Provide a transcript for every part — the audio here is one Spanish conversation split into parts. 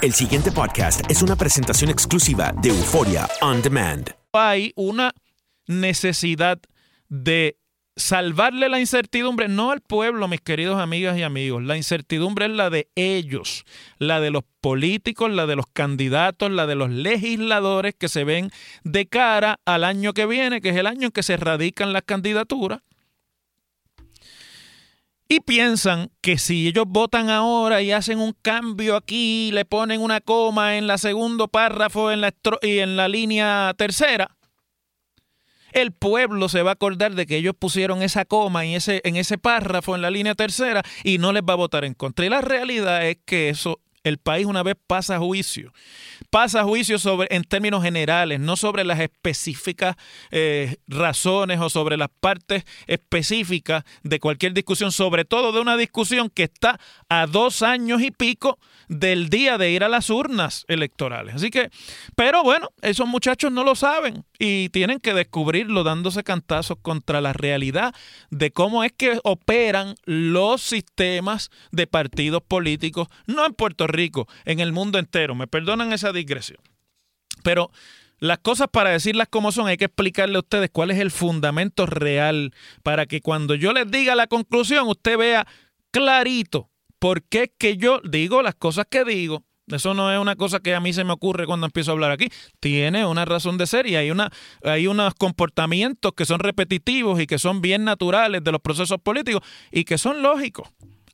El siguiente podcast es una presentación exclusiva de Euforia On Demand. Hay una necesidad de salvarle la incertidumbre, no al pueblo, mis queridos amigas y amigos. La incertidumbre es la de ellos, la de los políticos, la de los candidatos, la de los legisladores que se ven de cara al año que viene, que es el año en que se radican las candidaturas. Y piensan que si ellos votan ahora y hacen un cambio aquí, le ponen una coma en la segundo párrafo en la y en la línea tercera, el pueblo se va a acordar de que ellos pusieron esa coma en ese, en ese párrafo en la línea tercera y no les va a votar en contra. Y la realidad es que eso el país una vez pasa a juicio. Pasa a juicio sobre, en términos generales, no sobre las específicas eh, razones o sobre las partes específicas de cualquier discusión, sobre todo de una discusión que está a dos años y pico del día de ir a las urnas electorales. Así que, pero bueno, esos muchachos no lo saben y tienen que descubrirlo dándose cantazos contra la realidad de cómo es que operan los sistemas de partidos políticos, no en Puerto Rico, en el mundo entero. Me perdonan esa digresión. Pero las cosas para decirlas como son, hay que explicarle a ustedes cuál es el fundamento real para que cuando yo les diga la conclusión, usted vea clarito por qué es que yo digo las cosas que digo. Eso no es una cosa que a mí se me ocurre cuando empiezo a hablar aquí. Tiene una razón de ser y hay, una, hay unos comportamientos que son repetitivos y que son bien naturales de los procesos políticos y que son lógicos.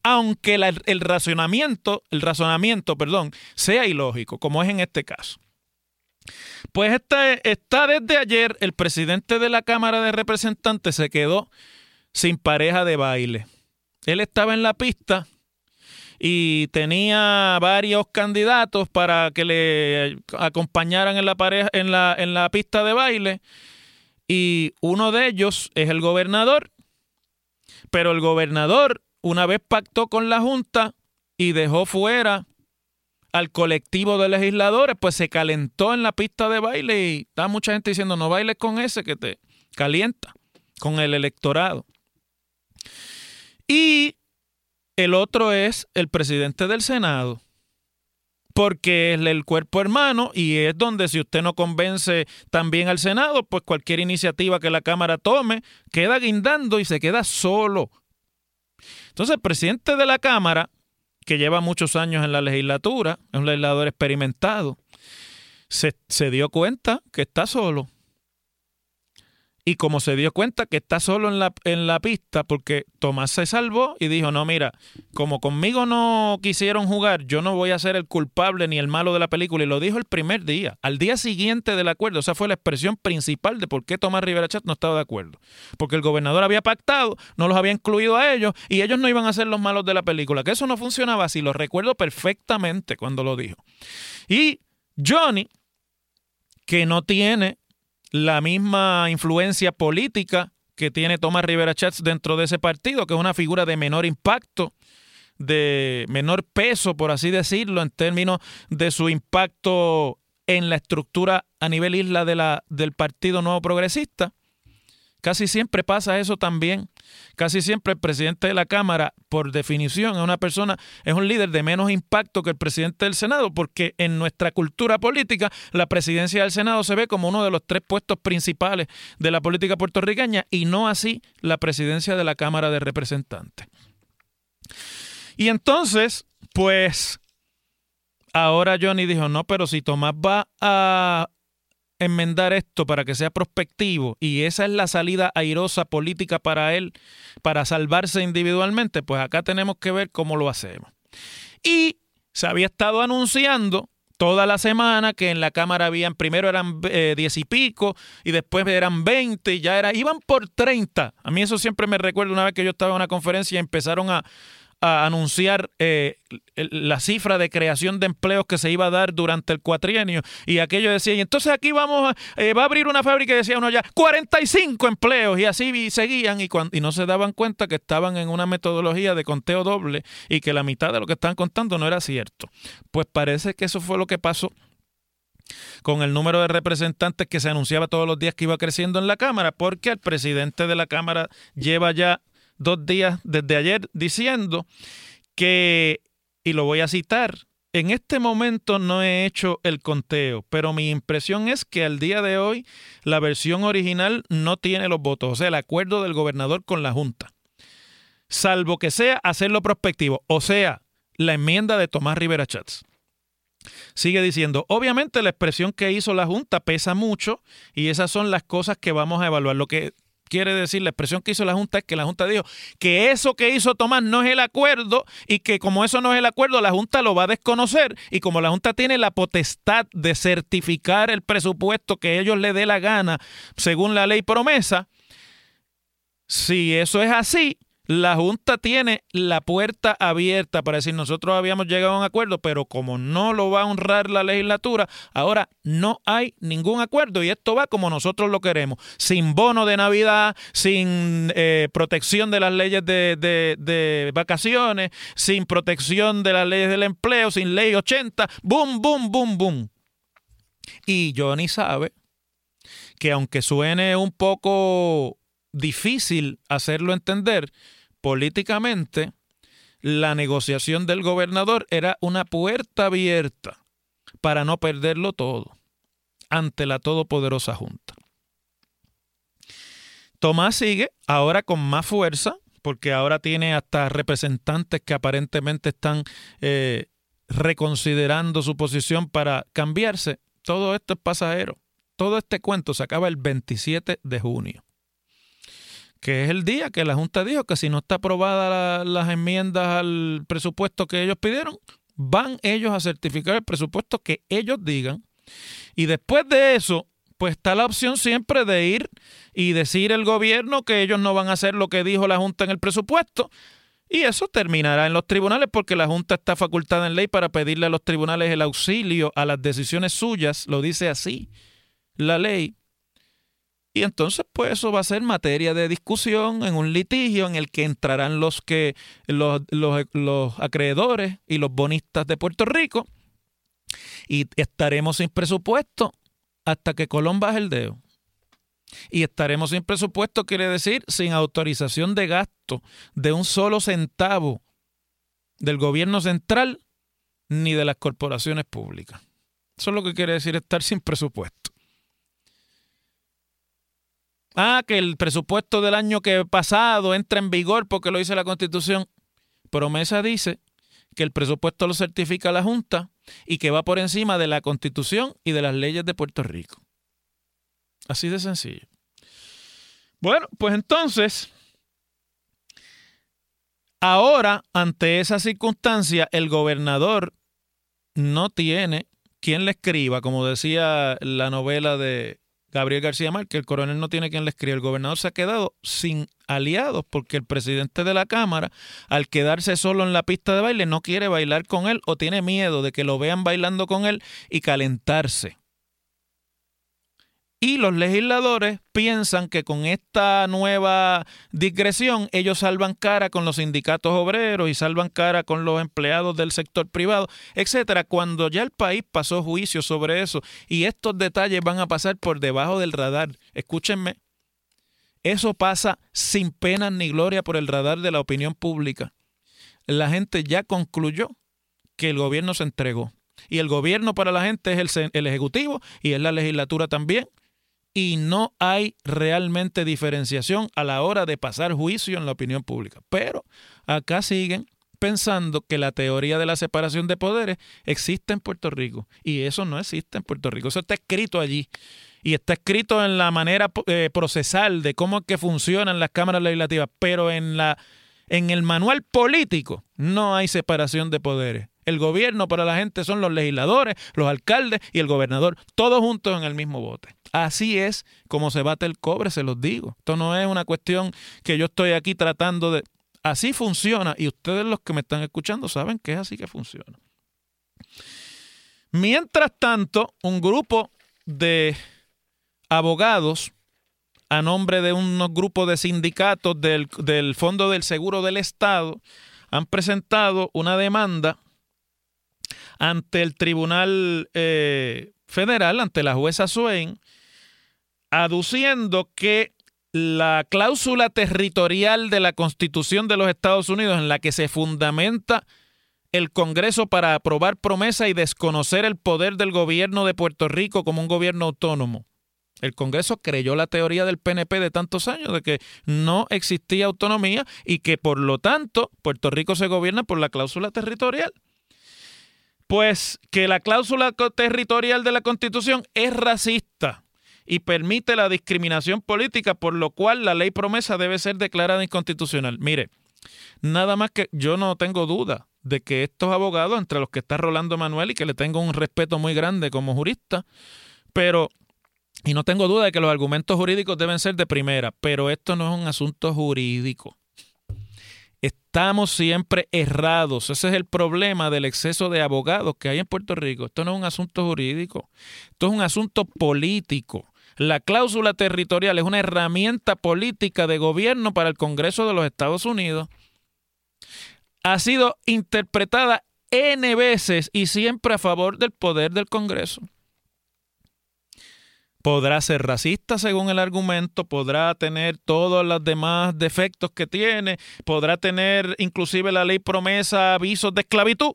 Aunque el razonamiento, el razonamiento, perdón, sea ilógico, como es en este caso. Pues este, está desde ayer el presidente de la Cámara de Representantes se quedó sin pareja de baile. Él estaba en la pista y tenía varios candidatos para que le acompañaran en la pareja en la, en la pista de baile y uno de ellos es el gobernador. Pero el gobernador una vez pactó con la junta y dejó fuera al colectivo de legisladores, pues se calentó en la pista de baile y está mucha gente diciendo no bailes con ese que te calienta con el electorado. Y el otro es el presidente del Senado, porque es el cuerpo hermano y es donde si usted no convence también al Senado, pues cualquier iniciativa que la Cámara tome queda guindando y se queda solo. Entonces el presidente de la Cámara, que lleva muchos años en la legislatura, es un legislador experimentado, se, se dio cuenta que está solo y como se dio cuenta que está solo en la, en la pista, porque Tomás se salvó y dijo, no, mira, como conmigo no quisieron jugar, yo no voy a ser el culpable ni el malo de la película. Y lo dijo el primer día, al día siguiente del acuerdo. Esa fue la expresión principal de por qué Tomás Rivera Chat no estaba de acuerdo. Porque el gobernador había pactado, no los había incluido a ellos y ellos no iban a ser los malos de la película. Que eso no funcionaba así, lo recuerdo perfectamente cuando lo dijo. Y Johnny, que no tiene la misma influencia política que tiene Tomás Rivera Chats dentro de ese partido, que es una figura de menor impacto, de menor peso, por así decirlo, en términos de su impacto en la estructura a nivel isla de la, del Partido Nuevo Progresista. Casi siempre pasa eso también. Casi siempre el presidente de la Cámara, por definición, es una persona, es un líder de menos impacto que el presidente del Senado, porque en nuestra cultura política la presidencia del Senado se ve como uno de los tres puestos principales de la política puertorriqueña y no así la presidencia de la Cámara de Representantes. Y entonces, pues ahora Johnny dijo, no, pero si Tomás va a enmendar esto para que sea prospectivo y esa es la salida airosa política para él, para salvarse individualmente, pues acá tenemos que ver cómo lo hacemos. Y se había estado anunciando toda la semana que en la Cámara habían, primero eran eh, diez y pico y después eran 20 y ya era, iban por 30. A mí eso siempre me recuerda una vez que yo estaba en una conferencia y empezaron a, a anunciar eh, la cifra de creación de empleos que se iba a dar durante el cuatrienio y aquello decía, y entonces aquí vamos, a, eh, va a abrir una fábrica y decía uno ya, 45 empleos y así seguían y, y no se daban cuenta que estaban en una metodología de conteo doble y que la mitad de lo que estaban contando no era cierto. Pues parece que eso fue lo que pasó con el número de representantes que se anunciaba todos los días que iba creciendo en la Cámara, porque el presidente de la Cámara lleva ya dos días desde ayer diciendo que, y lo voy a citar, en este momento no he hecho el conteo, pero mi impresión es que al día de hoy la versión original no tiene los votos, o sea, el acuerdo del gobernador con la Junta, salvo que sea hacerlo prospectivo, o sea, la enmienda de Tomás Rivera Chats. Sigue diciendo, obviamente la expresión que hizo la Junta pesa mucho y esas son las cosas que vamos a evaluar. Lo que quiere decir, la expresión que hizo la Junta es que la Junta dijo que eso que hizo Tomás no es el acuerdo y que como eso no es el acuerdo, la Junta lo va a desconocer. Y como la Junta tiene la potestad de certificar el presupuesto que ellos le dé la gana según la ley promesa, si eso es así, la Junta tiene la puerta abierta para decir nosotros habíamos llegado a un acuerdo, pero como no lo va a honrar la legislatura, ahora no hay ningún acuerdo y esto va como nosotros lo queremos, sin bono de Navidad, sin eh, protección de las leyes de, de vacaciones, sin protección de las leyes del empleo, sin ley 80, boom, boom, boom, boom. Y Johnny sabe que aunque suene un poco difícil hacerlo entender, políticamente la negociación del gobernador era una puerta abierta para no perderlo todo ante la todopoderosa Junta. Tomás sigue ahora con más fuerza, porque ahora tiene hasta representantes que aparentemente están eh, reconsiderando su posición para cambiarse. Todo esto es pasajero. Todo este cuento se acaba el 27 de junio que es el día que la Junta dijo que si no está aprobada las enmiendas al presupuesto que ellos pidieron, van ellos a certificar el presupuesto que ellos digan. Y después de eso, pues está la opción siempre de ir y decir el gobierno que ellos no van a hacer lo que dijo la Junta en el presupuesto. Y eso terminará en los tribunales porque la Junta está facultada en ley para pedirle a los tribunales el auxilio a las decisiones suyas, lo dice así la ley. Y entonces, pues eso va a ser materia de discusión en un litigio en el que entrarán los que los, los, acreedores y los bonistas de Puerto Rico. Y estaremos sin presupuesto hasta que Colón baje el dedo. Y estaremos sin presupuesto, quiere decir sin autorización de gasto de un solo centavo del gobierno central ni de las corporaciones públicas. Eso es lo que quiere decir estar sin presupuesto. Ah, que el presupuesto del año que pasado entra en vigor porque lo dice la Constitución. Promesa dice que el presupuesto lo certifica la Junta y que va por encima de la Constitución y de las leyes de Puerto Rico. Así de sencillo. Bueno, pues entonces, ahora, ante esa circunstancia, el gobernador no tiene quien le escriba, como decía la novela de Gabriel García Márquez, el coronel no tiene quien le escriba. El gobernador se ha quedado sin aliados porque el presidente de la Cámara, al quedarse solo en la pista de baile, no quiere bailar con él o tiene miedo de que lo vean bailando con él y calentarse. Y los legisladores piensan que con esta nueva digresión ellos salvan cara con los sindicatos obreros y salvan cara con los empleados del sector privado, etcétera, cuando ya el país pasó juicio sobre eso y estos detalles van a pasar por debajo del radar. Escúchenme, eso pasa sin pena ni gloria por el radar de la opinión pública. La gente ya concluyó que el gobierno se entregó. Y el gobierno para la gente es el, el Ejecutivo y es la legislatura también y no hay realmente diferenciación a la hora de pasar juicio en la opinión pública. Pero acá siguen pensando que la teoría de la separación de poderes existe en Puerto Rico. Y eso no existe en Puerto Rico. Eso está escrito allí. Y está escrito en la manera eh, procesal de cómo es que funcionan las cámaras legislativas. Pero en, la, en el manual político no hay separación de poderes. El gobierno para la gente son los legisladores, los alcaldes y el gobernador, todos juntos en el mismo bote. Así es como se bate el cobre, se los digo. Esto no es una cuestión que yo estoy aquí tratando de... Así funciona y ustedes los que me están escuchando saben que es así que funciona. Mientras tanto, un grupo de abogados a nombre de unos grupos de sindicatos del, del Fondo del Seguro del Estado han presentado una demanda ante el Tribunal eh, Federal, ante la jueza Swain, aduciendo que la cláusula territorial de la Constitución de los Estados Unidos en la que se fundamenta el Congreso para aprobar promesa y desconocer el poder del gobierno de Puerto Rico como un gobierno autónomo. El Congreso creyó la teoría del PNP de tantos años de que no existía autonomía y que por lo tanto Puerto Rico se gobierna por la cláusula territorial. Pues que la cláusula territorial de la Constitución es racista y permite la discriminación política, por lo cual la ley promesa debe ser declarada inconstitucional. Mire, nada más que yo no tengo duda de que estos abogados, entre los que está Rolando Manuel y que le tengo un respeto muy grande como jurista, pero, y no tengo duda de que los argumentos jurídicos deben ser de primera, pero esto no es un asunto jurídico. Estamos siempre errados. Ese es el problema del exceso de abogados que hay en Puerto Rico. Esto no es un asunto jurídico, esto es un asunto político. La cláusula territorial es una herramienta política de gobierno para el Congreso de los Estados Unidos. Ha sido interpretada N veces y siempre a favor del poder del Congreso podrá ser racista según el argumento, podrá tener todos los demás defectos que tiene, podrá tener inclusive la ley promesa avisos de esclavitud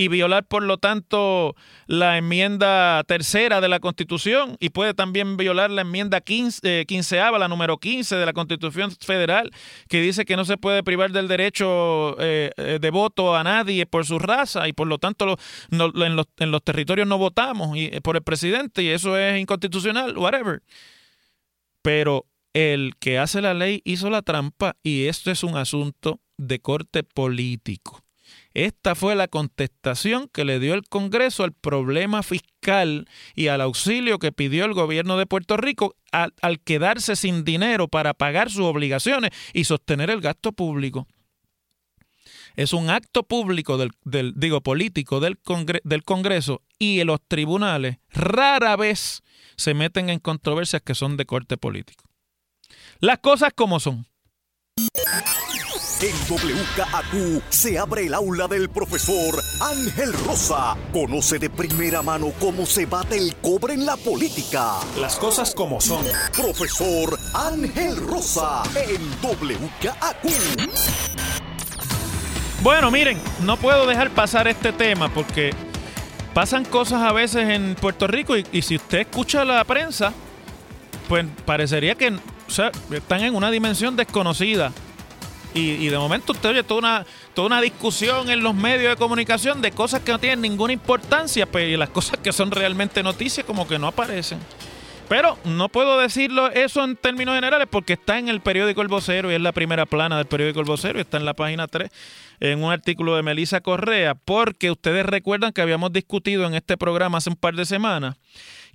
y violar, por lo tanto, la enmienda tercera de la Constitución y puede también violar la enmienda 15, eh, quinceava, la número 15 de la Constitución Federal, que dice que no se puede privar del derecho eh, eh, de voto a nadie por su raza y por lo tanto en, los, en, los, territorios no votamos y, por el presidente y eso es inconstitucional, whatever. Pero el que hace la ley hizo la trampa y esto es un asunto de corte político. Esta fue la contestación que le dio el Congreso al problema fiscal y al auxilio que pidió el gobierno de Puerto Rico al, quedarse sin dinero para pagar sus obligaciones y sostener el gasto público. Es un acto público del, digo político del, del Congreso y los tribunales rara vez se meten en controversias que son de corte político. Las cosas como son. En WKAQ se abre el aula del profesor Ángel Rosa. Conoce de primera mano cómo se bate el cobre en la política. Las cosas como son. Profesor Ángel Rosa en WKAQ. Bueno, miren, no puedo dejar pasar este tema porque pasan cosas a veces en Puerto Rico y, si usted escucha la prensa, pues parecería que están en una dimensión desconocida y, de momento usted oye toda una, toda una discusión en los medios de comunicación de cosas que no tienen ninguna importancia, pero pues, las cosas que son realmente noticias como que no aparecen. Pero no puedo decirlo eso en términos generales porque está en el periódico El Vocero y es la primera plana del periódico El Vocero y está en la página 3 en un artículo de Melissa Correa, porque ustedes recuerdan que habíamos discutido en este programa hace un par de semanas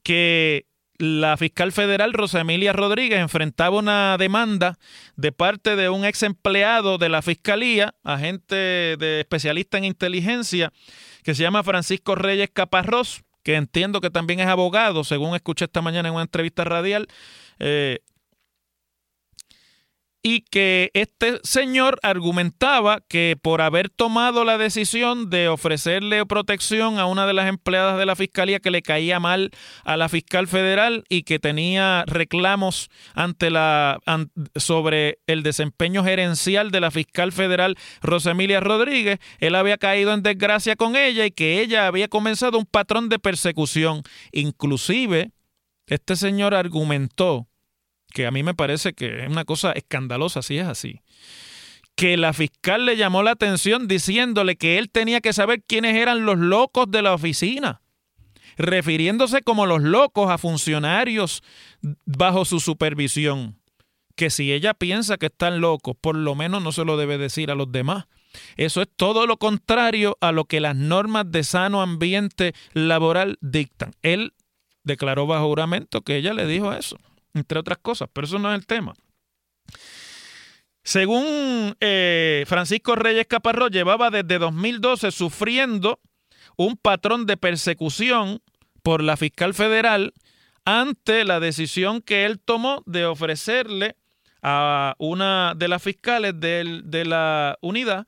que la fiscal federal Rosa Emilia Rodríguez enfrentaba una demanda de parte de un ex empleado de la fiscalía, agente de especialista en inteligencia, que se llama Francisco Reyes Caparrós, que entiendo que también es abogado, según escuché esta mañana en una entrevista radial. Eh, y que este señor argumentaba que por haber tomado la decisión de ofrecerle protección a una de las empleadas de la fiscalía que le caía mal a la fiscal federal y que tenía reclamos ante la sobre el desempeño gerencial de la fiscal federal Rosemilia Rodríguez, él había caído en desgracia con ella y que ella había comenzado un patrón de persecución. Inclusive este señor argumentó que a mí me parece que es una cosa escandalosa, si es así, que la fiscal le llamó la atención diciéndole que él tenía que saber quiénes eran los locos de la oficina, refiriéndose como los locos a funcionarios bajo su supervisión, que si ella piensa que están locos, por lo menos no se lo debe decir a los demás. Eso es todo lo contrario a lo que las normas de sano ambiente laboral dictan. Él declaró bajo juramento que ella le dijo eso, entre otras cosas, pero eso no es el tema. Según eh, Francisco Reyes Caparrós, llevaba desde 2012 sufriendo un patrón de persecución por la fiscal federal ante la decisión que él tomó de ofrecerle a una de las fiscales de la unidad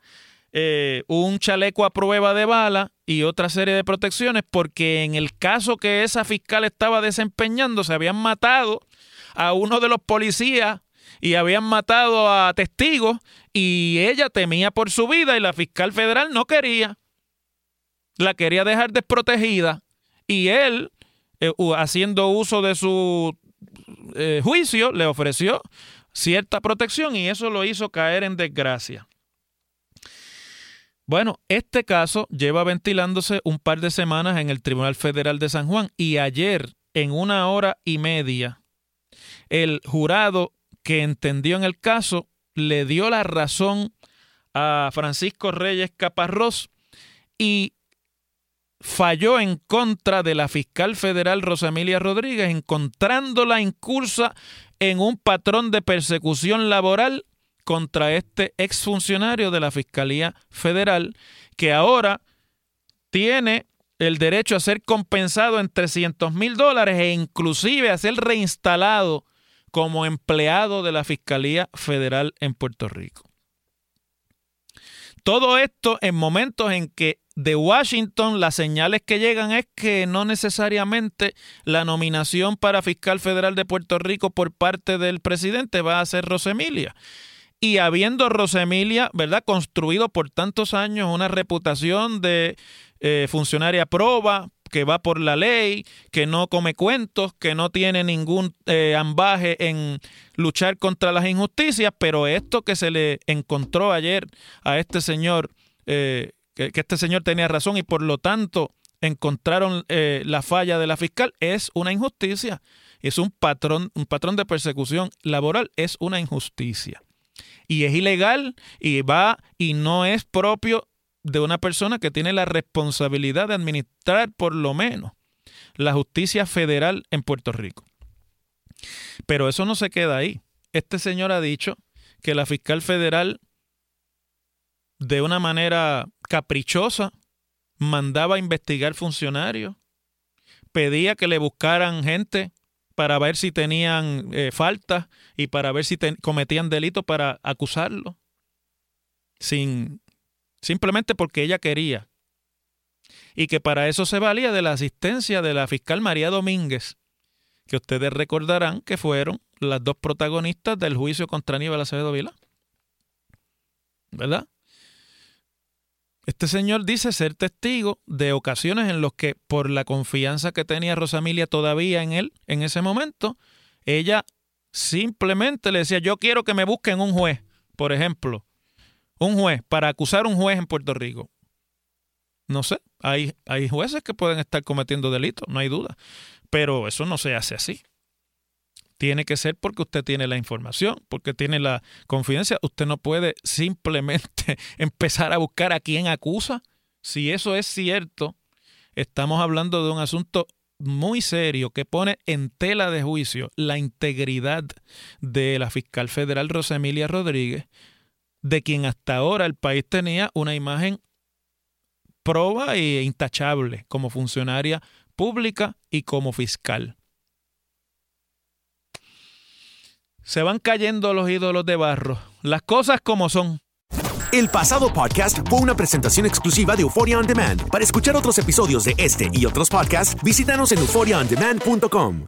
eh, un chaleco a prueba de bala y otra serie de protecciones porque en el caso que esa fiscal estaba desempeñando se habían matado a uno de los policías y habían matado a testigos y ella temía por su vida y la fiscal federal no quería. La quería dejar desprotegida y él, eh, haciendo uso de su eh, juicio, le ofreció cierta protección y eso lo hizo caer en desgracia. Bueno, este caso lleva ventilándose un par de semanas en el Tribunal Federal de San Juan y ayer, en una hora y media, el jurado que entendió en el caso le dio la razón a Francisco Reyes Caparrós y falló en contra de la fiscal federal Rosamilia Rodríguez, encontrándola incursa en un patrón de persecución laboral contra este exfuncionario de la Fiscalía Federal, que ahora tiene el derecho a ser compensado en 300 mil dólares e inclusive a ser reinstalado como empleado de la Fiscalía Federal en Puerto Rico. Todo esto en momentos en que de Washington las señales que llegan es que no necesariamente la nominación para fiscal federal de Puerto Rico por parte del presidente va a ser Rosemilia. Y habiendo Rosemilia, ¿verdad?, construido por tantos años una reputación de eh, funcionaria proba, que va por la ley, que no come cuentos, que no tiene ningún eh, ambaje en luchar contra las injusticias, pero esto que se le encontró ayer a este señor, eh, que, este señor tenía razón y por lo tanto encontraron eh, la falla de la fiscal, es una injusticia. Es un patrón, un patrón de persecución laboral, es una injusticia. Y es ilegal y va y no es propio de una persona que tiene la responsabilidad de administrar por lo menos la justicia federal en Puerto Rico. Pero eso no se queda ahí. Este señor ha dicho que la fiscal federal de una manera caprichosa mandaba a investigar funcionarios, pedía que le buscaran gente para ver si tenían eh, faltas y para ver si cometían delitos para acusarlo, sin simplemente porque ella quería. Y que para eso se valía de la asistencia de la fiscal María Domínguez, que ustedes recordarán que fueron las dos protagonistas del juicio contra Aníbal Acevedo Vila. ¿Verdad? Este señor dice ser testigo de ocasiones en las que, por la confianza que tenía Rosamilia todavía en él en ese momento, ella simplemente le decía, yo quiero que me busquen un juez, por ejemplo, un juez, para acusar a un juez en Puerto Rico. No sé, hay, hay jueces que pueden estar cometiendo delitos, no hay duda, pero eso no se hace así. Tiene que ser porque usted tiene la información, porque tiene la confidencia. Usted no puede simplemente empezar a buscar a quién acusa. Si eso es cierto, estamos hablando de un asunto muy serio que pone en tela de juicio la integridad de la fiscal federal Rosa Emilia Rodríguez, de quien hasta ahora el país tenía una imagen proba e intachable como funcionaria pública y como fiscal. Se van cayendo los ídolos de barro. Las cosas como son. El pasado podcast fue una presentación exclusiva de Euphoria On Demand. Para escuchar otros episodios de este y otros podcasts, visítanos en euphoriaondemand.com.